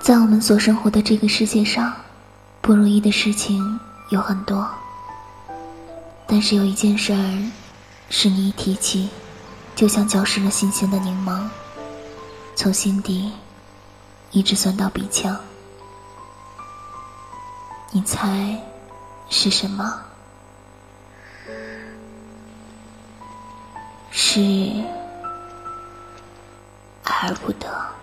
在我们所生活的这个世界上，不如意的事情有很多，但是有一件事儿，是你一提起，就像嚼湿了新鲜的柠檬，从心底一直酸到鼻腔。你猜是什么？是爱而不得。